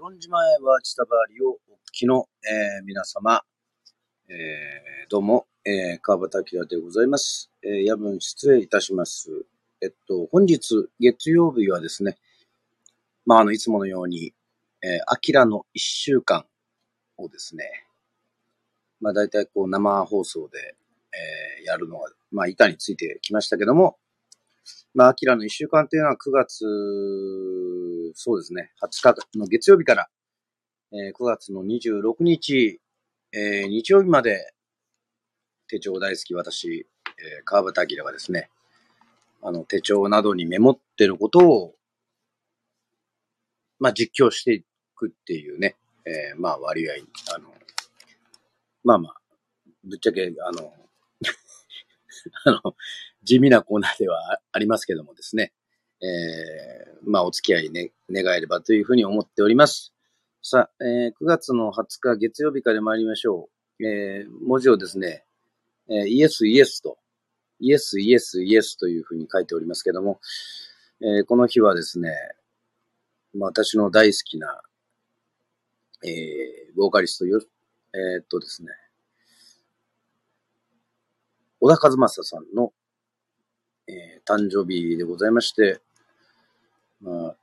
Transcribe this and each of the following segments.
与論島へは千田バーリをお聞きの、えー、皆様、えー、どうも、えー、川端明でございます。えー、夜分失礼いたします。えっと、本日、月曜日はですね、まあ、あの、いつものように、えー、アキラの一週間をですね、まあ、大体こう、生放送で、えー、やるのが、まあ、板についてきましたけども、まあ、アキラの一週間というのは9月、そうですね、20日の月曜日から、えー、9月の26日、えー、日曜日まで、手帳大好き私、えー、川端明がですね、あの、手帳などにメモってることを、まあ、実況していくっていうね、えー、まあ、割合、あの、まあまあ、ぶっちゃけ、あの、あの、地味なコーナーではありますけどもですね、えー、まあ、お付き合いね、願えればというふうに思っております。さあ、えー、9月の20日月曜日から参りましょう。えー、文字をですね、えー、イエス、イエスと、イエス、イエス、イエスというふうに書いておりますけども、えー、この日はですね、まあ、私の大好きな、えー、ボーカリストよ、えー、っとですね、小田和正さんの、えー、誕生日でございまして、まあ、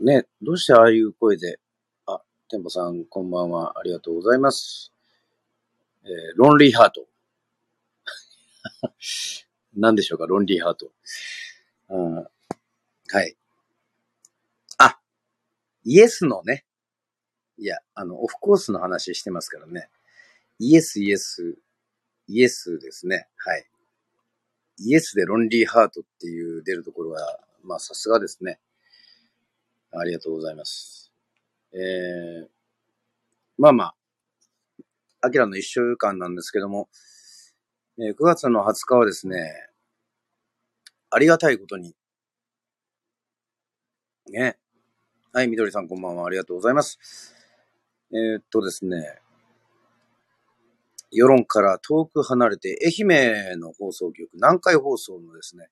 ね、どうしてああいう声で、あ、テンポさんこんばんは、ありがとうございます。えー、ロンリーハート。何でしょうか、ロンリーハート。うん、はい。あ、イエスのね。いや、あの、オフコースの話してますからね。イエス、イエス、イエスですね。はい。イエスでロンリーハートっていう出るところは、まあさすがですね。ありがとうございます。えー、まあまあ、アキラの一週間なんですけども、えー、9月の20日はですね、ありがたいことに、ね。はい、みどりさんこんばんは。ありがとうございます。えー、っとですね、世論から遠く離れて、愛媛の放送局、南海放送のですね、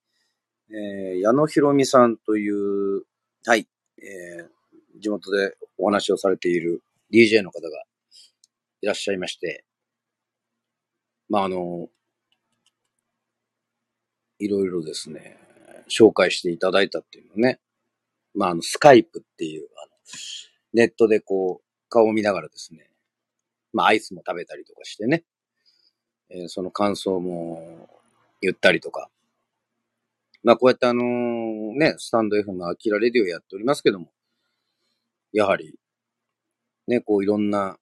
えー、矢野博美さんという、はい、えー、地元でお話をされている DJ の方がいらっしゃいまして、まあ、あの、いろいろですね、紹介していただいたっていうのね、まあ、あの、スカイプっていう、あの、ネットでこう、顔を見ながらですね、まあ、アイスも食べたりとかしてね、えー、その感想も言ったりとか、まあ、こうやってあの、ね、スタンド F のアキラレディオやっておりますけども、やはり、ね、こういろんな、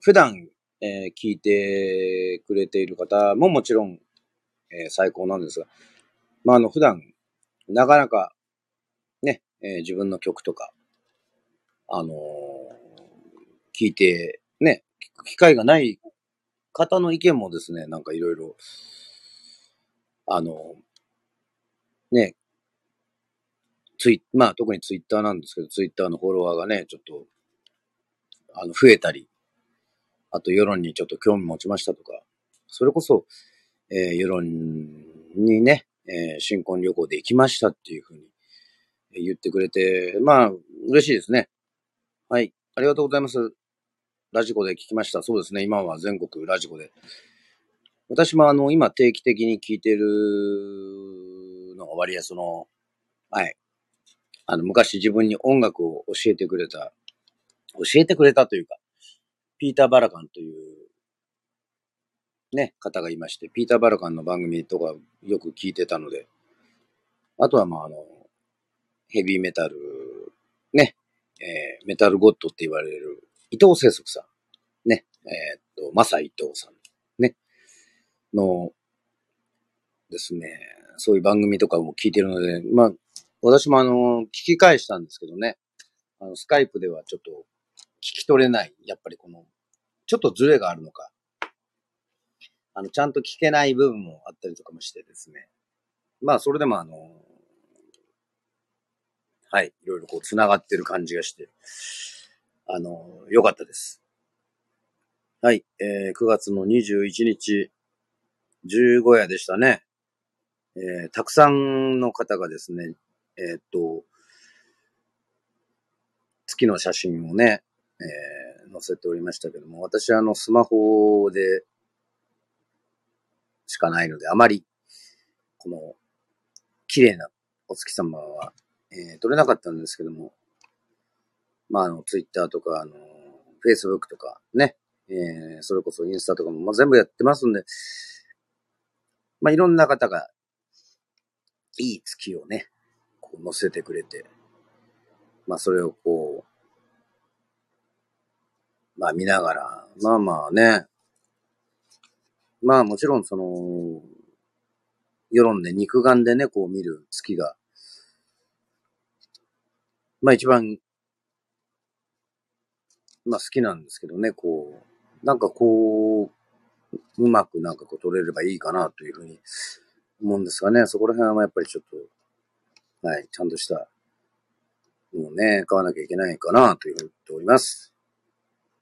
普段、えー、聞いてくれている方ももちろん、えー、最高なんですが、まあ、あの、普段、なかなか、ね、えー、自分の曲とか、あの聞いて、ね、聞く機会がない方の意見もですね、なんかいろいろ、あの、ね、ツイまあ特にツイッターなんですけど、ツイッターのフォロワーがね、ちょっと、あの、増えたり、あと世論にちょっと興味持ちましたとか、それこそ、えー、世論にね、えー、新婚旅行で行きましたっていうふうに言ってくれて、まあ、嬉しいですね。はい。ありがとうございます。ラジコで聞きました。そうですね。今は全国ラジコで。私もあの、今定期的に聞いてるのが割合その、はい。あの、昔自分に音楽を教えてくれた、教えてくれたというか、ピーター・バラカンという、ね、方がいまして、ピーター・バラカンの番組とかよく聞いてたので、あとはまああの、ヘビーメタル、ね、えー、メタルゴッドって言われる伊藤聖則さん、ね、えー、っと、マサ伊藤さん、ね、の、ですね、そういう番組とかも聞いてるので、まあ、私もあの、聞き返したんですけどね、あの、スカイプではちょっと聞き取れない、やっぱりこの、ちょっとズレがあるのか、あの、ちゃんと聞けない部分もあったりとかもしてですね。まあ、それでもあの、はい、いろいろこう繋がってる感じがして、あの、良かったです。はい、えー、9月の21日、15夜でしたね。えー、たくさんの方がですね、えー、っと、月の写真をね、えー、載せておりましたけども、私はあの、スマホでしかないので、あまり、この、綺麗なお月様は、えー、撮れなかったんですけども、まあ、あの、ツイッターとか、あの、フェイスブックとか、ね、えー、それこそインスタとかも、まあ、全部やってますんで、まあ、いろんな方が、いい月をね、こう載せてくれて、まあ、それをこう、まあ、見ながら、まあまあね、まあ、もちろんその、世論で肉眼でね、こう見る月が、まあ一番、まあ好きなんですけどね、こう、なんかこう、うまくなんかこう撮れればいいかなというふうに思うんですがね、そこら辺はやっぱりちょっと、はい、ちゃんとしたもうね、買わなきゃいけないかなというふうに言っております。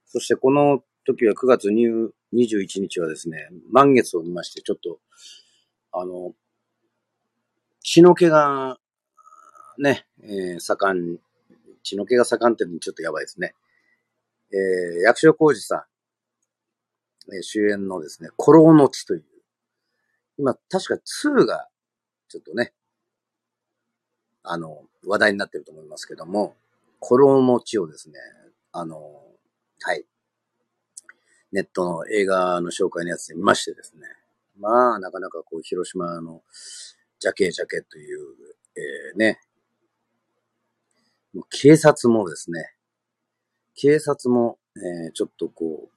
そしてこの時は9月21日はですね、満月を見まして、ちょっと、あの、血の気が、ね、えー、盛ん、血の気が盛んってちょっとやばいですね。えー、役所広司さん、えー、主演のですね、古老の地という、今、確か2が、ちょっとね、あの、話題になってると思いますけども、古老の地をですね、あの、はい、ネットの映画の紹介のやつで見ましてですね、まあ、なかなかこう、広島のジャケジャケという、えー、ね、もう警察もですね、警察も、えー、ちょっとこ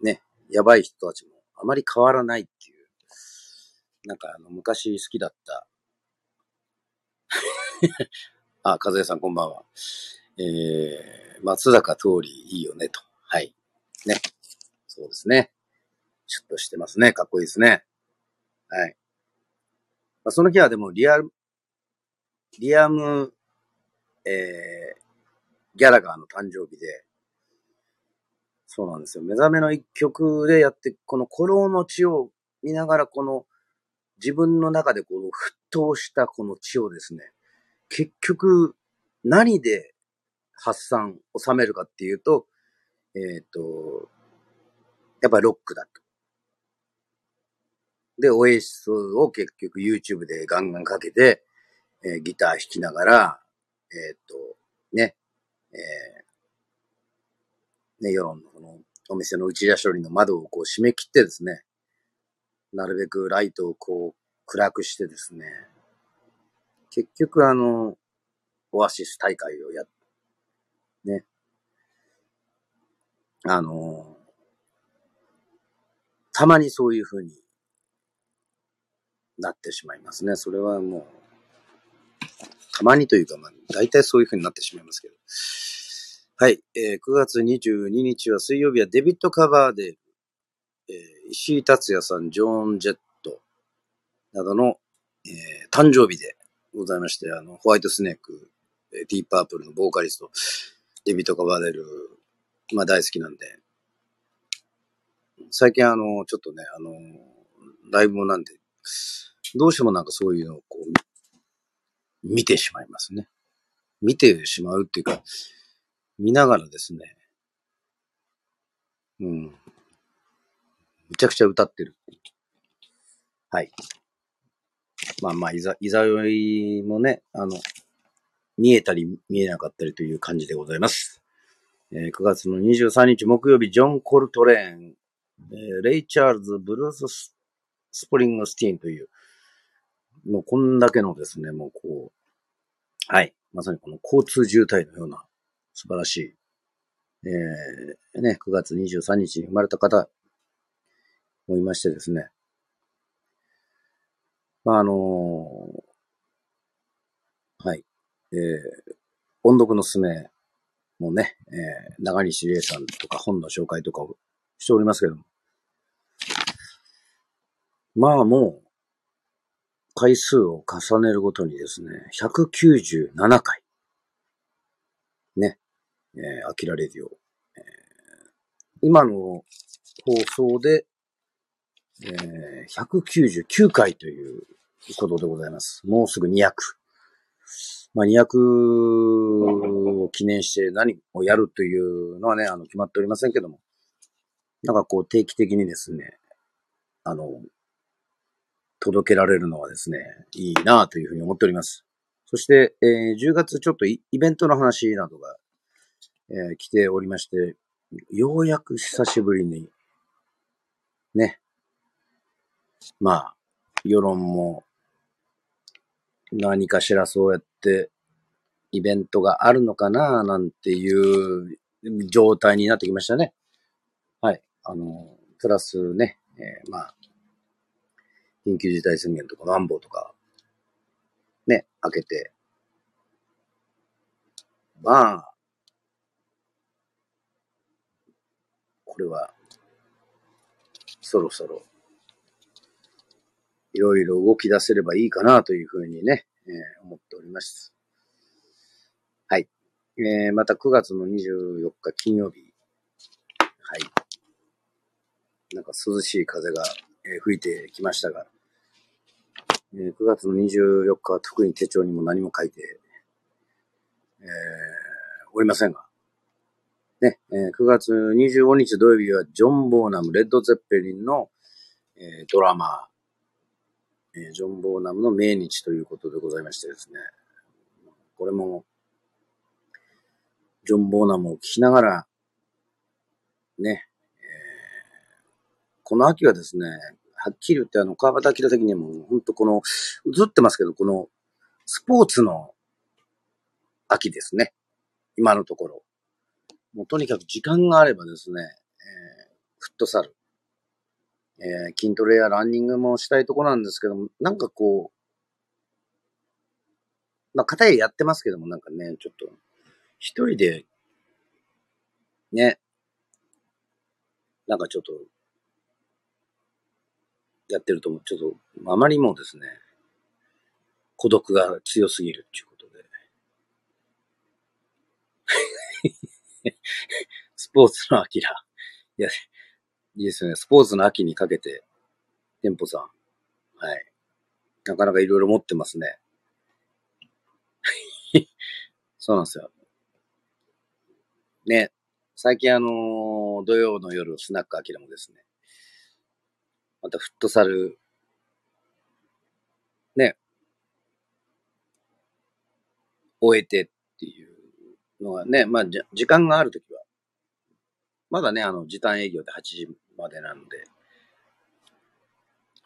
う、ね、やばい人たちもあまり変わらないっていう、なんかあの、昔好きだった あ、和江さんこんばんは。えー、松坂通りいいよねと。はい。ね。そうですね。シュッとしてますね。かっこいいですね。はい。まあ、その日はでもリアル、リアム、えー、ギャラガーの誕生日で、そうなんですよ。目覚めの一曲でやって、この古老の血を見ながら、この自分の中でこの沸騰したこの血をですね、結局何で発散、収めるかっていうと、えっ、ー、と、やっぱりロックだと。で、オエシスを結局 YouTube でガンガンかけて、えー、ギター弾きながら、えー、っと、ね、えー、ね、世論のこのお店の内田処理の窓をこう閉め切ってですね、なるべくライトをこう暗くしてですね、結局あの、オアシス大会をや、ね、あの、たまにそういう風になってしまいますね。それはもう、たまにというか、まあ、大体そういう風になってしまいますけど。はい。えー、9月22日は水曜日はデビッド・カバーデール、えー、石井達也さん、ジョーン・ジェットなどの、えー、誕生日でございまして、あの、ホワイトスネーク、ディープアープルのボーカリスト、デビッド・カバーデール、まあ大好きなんで、最近あの、ちょっとね、あの、ライブもなんで、どうしてもなんかそういうのをこう、見てしまいますね。見てしまうっていうか、見ながらですね、うん。むちゃくちゃ歌ってる。はい。まあまあ、いざ、いざよいもね、あの、見えたり見えなかったりという感じでございます。えー、9月の23日木曜日、ジョン・コルトレーン、えー、レイ・チャールズ・ブルース・スプリングスティーンという、もうこんだけのですね、もうこう、はい。まさにこの交通渋滞のような素晴らしい、えー、ね、9月23日に生まれた方もいましてですね。まあ、あの、はい。えー、音読のすすめもね、えー、長西礼さんとか本の紹介とかをしておりますけども。まあもう、回数を重ねるごとにですね、197回。ね。えー、アキラレディオ。えー、今の放送で、えー、199回ということでございます。もうすぐ200。まあ、200を記念して何をやるというのはね、あの、決まっておりませんけども、なんかこう定期的にですね、あの、届けられるのはですね、いいなというふうに思っております。そして、えー、10月ちょっとイベントの話などが、えー、来ておりまして、ようやく久しぶりに、ね、まあ、世論も何かしらそうやってイベントがあるのかななんていう状態になってきましたね。はい。あの、プラスね、えー、まあ、緊急事態宣言とか、マンボウとか、ね、開けて、まあ、これは、そろそろ、いろいろ動き出せればいいかなというふうにね、えー、思っております。はい。えー、また9月の24日金曜日。はい。なんか涼しい風が、えー、吹いてきましたが、えー、9月の24日は特に手帳にも何も書いて、えー、おりませんが、ね、えー、9月25日土曜日はジョン・ボーナム、レッド・ゼッペリンの、えー、ドラマ、えー、ジョン・ボーナムの命日ということでございましてですね、これも、ジョン・ボーナムを聞きながら、ね、えー、この秋はですね、はっきり言ってあの、川端明的にも、本当この、映ってますけど、この、スポーツの秋ですね。今のところ。もうとにかく時間があればですね、えー、フットサル、えー、筋トレやランニングもしたいとこなんですけども、なんかこう、まあ、片ややってますけども、なんかね、ちょっと、一人で、ね、なんかちょっと、やってると、ちょっと、あまりもですね、孤独が強すぎるっていうことで。スポーツの秋だ。いや、いいですね。スポーツの秋にかけて、店舗さん。はい。なかなかいろいろ持ってますね。そうなんですよ。ね。最近あの、土曜の夜、スナックアキラもですね、またフットサル、ね、終えてっていうのがね、まあ、じ時間があるとき、まだね、あの、時短営業で8時までなので、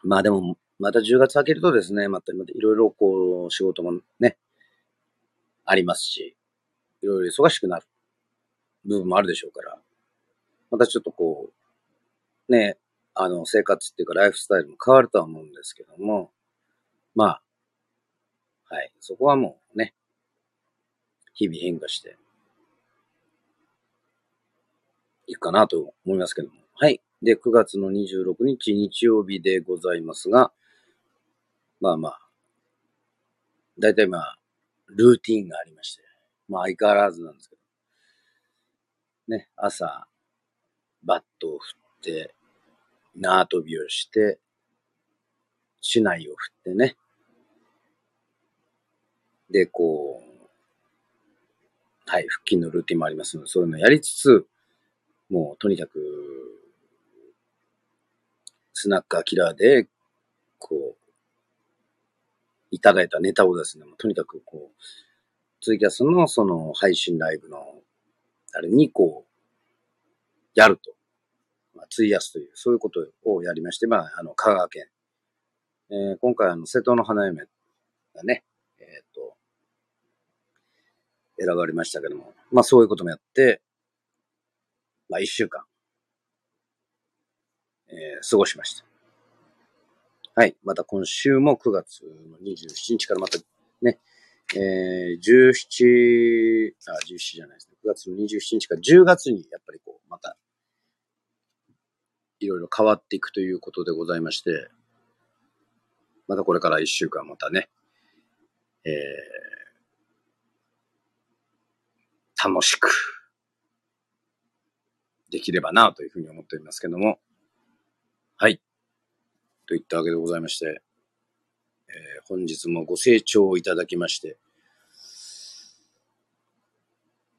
まあでも、また10月明けるとですね、またいろいろこう、仕事もね、ありますし、いろいろ忙しくなる部分もあるでしょうから、またちょっとこう、ね、あの、生活っていうかライフスタイルも変わるとは思うんですけども、まあ、はい、そこはもうね、日々変化していくかなと思いますけども。はい。で、9月の26日日曜日でございますが、まあまあ、だいたいまあ、ルーティンがありまして、まあ相変わらずなんですけど、ね、朝、バットを振って、縄跳びをして、市内を振ってね。で、こう、はい、腹筋のルーティンもありますので、そういうのをやりつつ、もうとにかく、スナックアキラーで、こう、いただいたネタをですね、とにかくこう、ツイキャスのその配信ライブの、あれにこう、やると。まあ、費やすという、そういうことをやりまして、まあ、あの、香川県。えー、今回あの、瀬戸の花嫁がね、えっ、ー、と、選ばれましたけども、まあそういうこともやって、まあ一週間、えー、過ごしました。はい。また今週も9月の27日からまたね、えー、17、あ、17じゃないですね。9月の27日から10月にやっぱりこう、またいろいろ変わっていくということでございまして、またこれから一週間またね、えー、楽しくできればなというふうに思っておりますけども、はい。といったわけでございまして、えー、本日もご清聴いただきまして、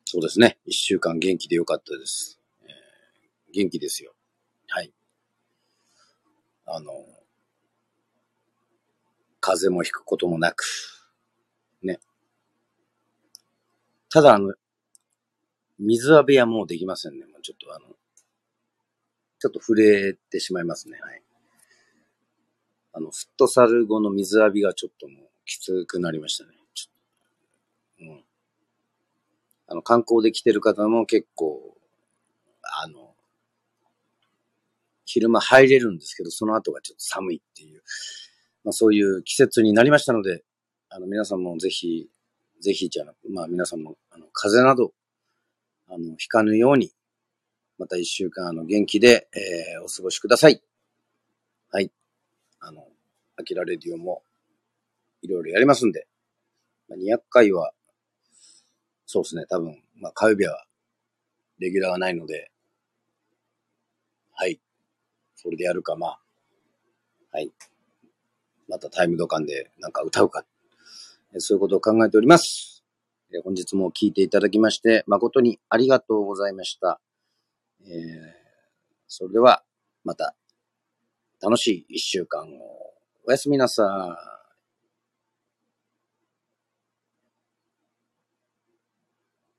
そうですね。一週間元気でよかったです。えー、元気ですよ。はい。あの、風邪もひくこともなく、ね。ただ、あの、水浴びはもうできませんね。もうちょっとあの、ちょっと触れてしまいますね。はい。あの、フットサル後の水浴びがちょっともうきつくなりましたね。うん。あの、観光で来てる方も結構、あの、昼間入れるんですけど、その後がちょっと寒いっていう、まあそういう季節になりましたので、あの、皆さんもぜひ、ぜひじゃなく、まあ皆さんも、あの、風邪など、あの、ひかぬように、また一週間、あの、元気で、えー、お過ごしください。はい。あの、アキラレディオも、いろいろやりますんで、まあ、200回は、そうですね、多分、まあ、火曜日は、レギュラーがないので、はい。それでやるか、まあ、はい。またタイムドカンでなんか歌うか、そういうことを考えております。本日も聞いていただきまして、誠にありがとうございました。えー、それでは、また、楽しい一週間をおやすみなさい。